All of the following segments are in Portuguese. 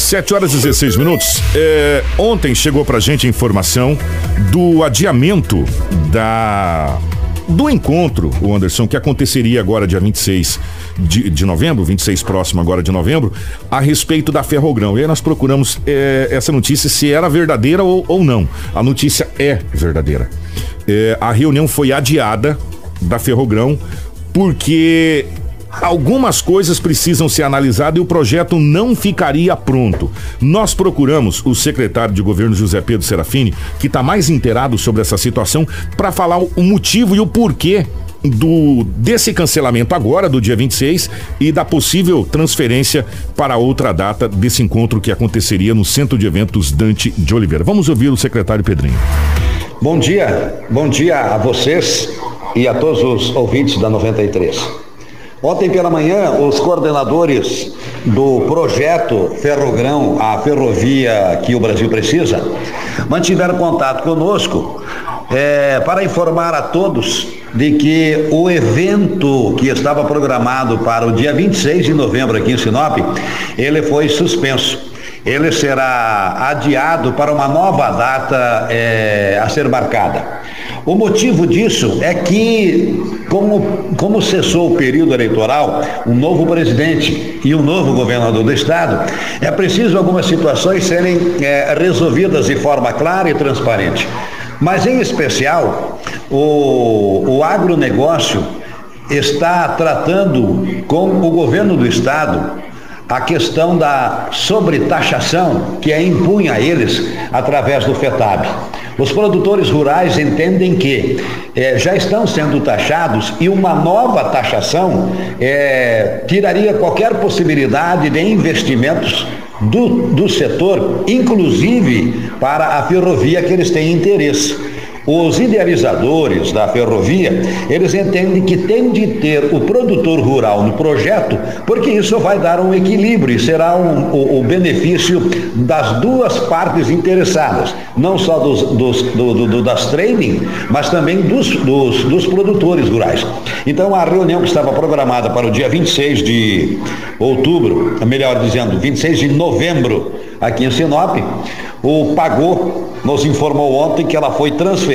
7 horas e 16 minutos. É, ontem chegou pra gente a informação do adiamento da do encontro, o Anderson, que aconteceria agora dia 26 de, de novembro, 26 próximo agora de novembro, a respeito da Ferrogrão. E aí nós procuramos é, essa notícia se era verdadeira ou, ou não. A notícia é verdadeira. É, a reunião foi adiada da Ferrogrão porque Algumas coisas precisam ser analisadas e o projeto não ficaria pronto. Nós procuramos o secretário de governo José Pedro Serafini, que está mais inteirado sobre essa situação, para falar o motivo e o porquê do desse cancelamento agora do dia 26 e da possível transferência para outra data desse encontro que aconteceria no Centro de Eventos Dante de Oliveira. Vamos ouvir o secretário Pedrinho. Bom dia, bom dia a vocês e a todos os ouvintes da 93. Ontem pela manhã, os coordenadores do projeto Ferrogrão, a ferrovia que o Brasil precisa, mantiveram contato conosco é, para informar a todos de que o evento que estava programado para o dia 26 de novembro aqui em Sinop, ele foi suspenso. Ele será adiado para uma nova data é, a ser marcada. O motivo disso é que, como, como cessou o período eleitoral, um novo presidente e um novo governador do estado, é preciso algumas situações serem é, resolvidas de forma clara e transparente. Mas, em especial, o, o agronegócio está tratando com o governo do estado a questão da sobretaxação que é impunha a eles através do FETAB. Os produtores rurais entendem que é, já estão sendo taxados e uma nova taxação é, tiraria qualquer possibilidade de investimentos do, do setor, inclusive para a ferrovia que eles têm interesse. Os idealizadores da ferrovia, eles entendem que tem de ter o produtor rural no projeto, porque isso vai dar um equilíbrio e será um, o, o, benefício das duas partes interessadas, não só dos, dos, do, do, das training, mas também dos, dos, dos produtores rurais. Então a reunião que estava programada para o dia 26 de outubro, melhor dizendo, 26 de novembro, aqui em Sinop, o pagou nos informou ontem que ela foi transferida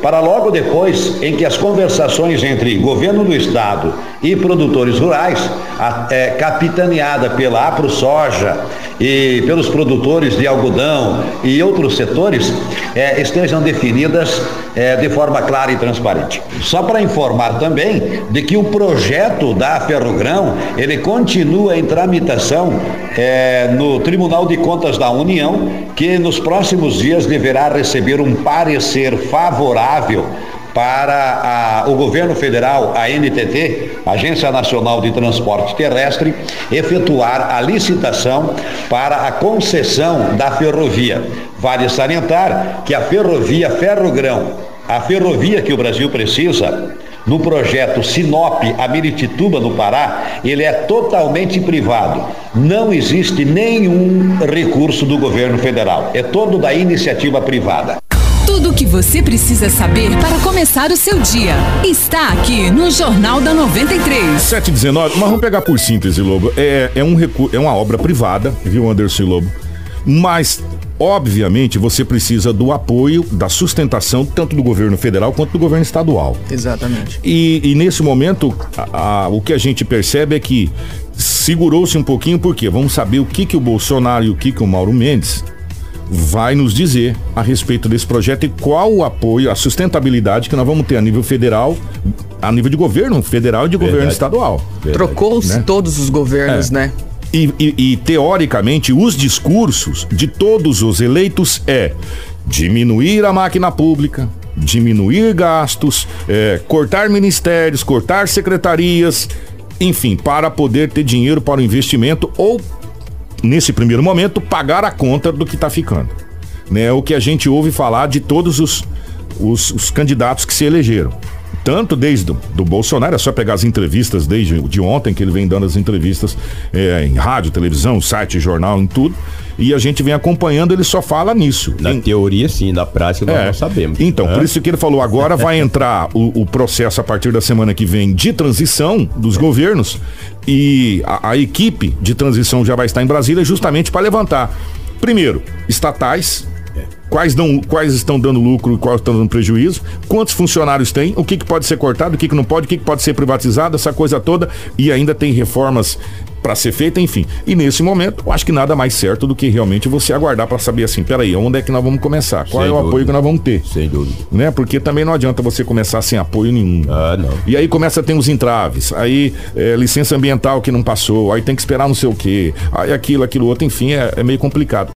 para logo depois em que as conversações entre governo do estado e produtores rurais, a, é, capitaneada pela AproSoja e pelos produtores de algodão e outros setores, é, estejam definidas é, de forma clara e transparente. Só para informar também de que o projeto da Ferrogrão, ele continua em tramitação é, no Tribunal de Contas da União, que nos próximos dias deverá receber um parecer favorável para a, o governo federal, a NTT, Agência Nacional de Transporte Terrestre, efetuar a licitação para a concessão da ferrovia. Vale salientar que a ferrovia Ferrogrão, a ferrovia que o Brasil precisa, no projeto Sinop a Miritituba, no Pará, ele é totalmente privado. Não existe nenhum recurso do governo federal. É todo da iniciativa privada. Tudo o que você precisa saber para começar o seu dia está aqui no Jornal da 93. 719, mas vamos pegar por síntese, Lobo. É, é, um é uma obra privada, viu, Anderson Lobo? Mas obviamente você precisa do apoio, da sustentação, tanto do governo federal quanto do governo estadual. Exatamente. E, e nesse momento, a, a, o que a gente percebe é que segurou-se um pouquinho, porque vamos saber o que, que o Bolsonaro e o que, que o Mauro Mendes vai nos dizer a respeito desse projeto e qual o apoio, a sustentabilidade que nós vamos ter a nível federal, a nível de governo federal e de Verdade. governo estadual. Trocou-se né? todos os governos, é. né? E, e, e, teoricamente, os discursos de todos os eleitos é diminuir a máquina pública, diminuir gastos, é, cortar ministérios, cortar secretarias, enfim, para poder ter dinheiro para o investimento ou nesse primeiro momento, pagar a conta do que está ficando. Né? O que a gente ouve falar de todos os, os, os candidatos que se elegeram. Tanto desde do, do, Bolsonaro, é só pegar as entrevistas desde de ontem, que ele vem dando as entrevistas é, em rádio, televisão, site, jornal, em tudo. e a gente vem acompanhando, ele só fala nisso. Na em... teoria, sim, na prática nós é. não sabemos. Então, por isso que ele falou, agora vai entrar o, o, processo a partir da semana que vem de transição dos governos e a, a equipe de transição já vai estar em Brasília justamente para levantar, primeiro, estatais, quais, dão, quais estão dando lucro e quais estão dando prejuízo, quantos funcionários tem, o que, que pode ser cortado, o que, que não pode, o que, que pode ser privatizado, essa coisa toda, e ainda tem reformas para ser feita, enfim. E nesse momento, eu acho que nada mais certo do que realmente você aguardar para saber assim, peraí, onde é que nós vamos começar? Qual Sem é o dúvida. apoio que nós vamos ter? Sem dúvida. Né? Porque também não adianta você começar sem apoio nenhum. Ah, não. E aí começa a ter os entraves, aí é, licença ambiental que não passou, aí tem que esperar não sei o quê, aí aquilo, aquilo outro, enfim, é, é meio complicado.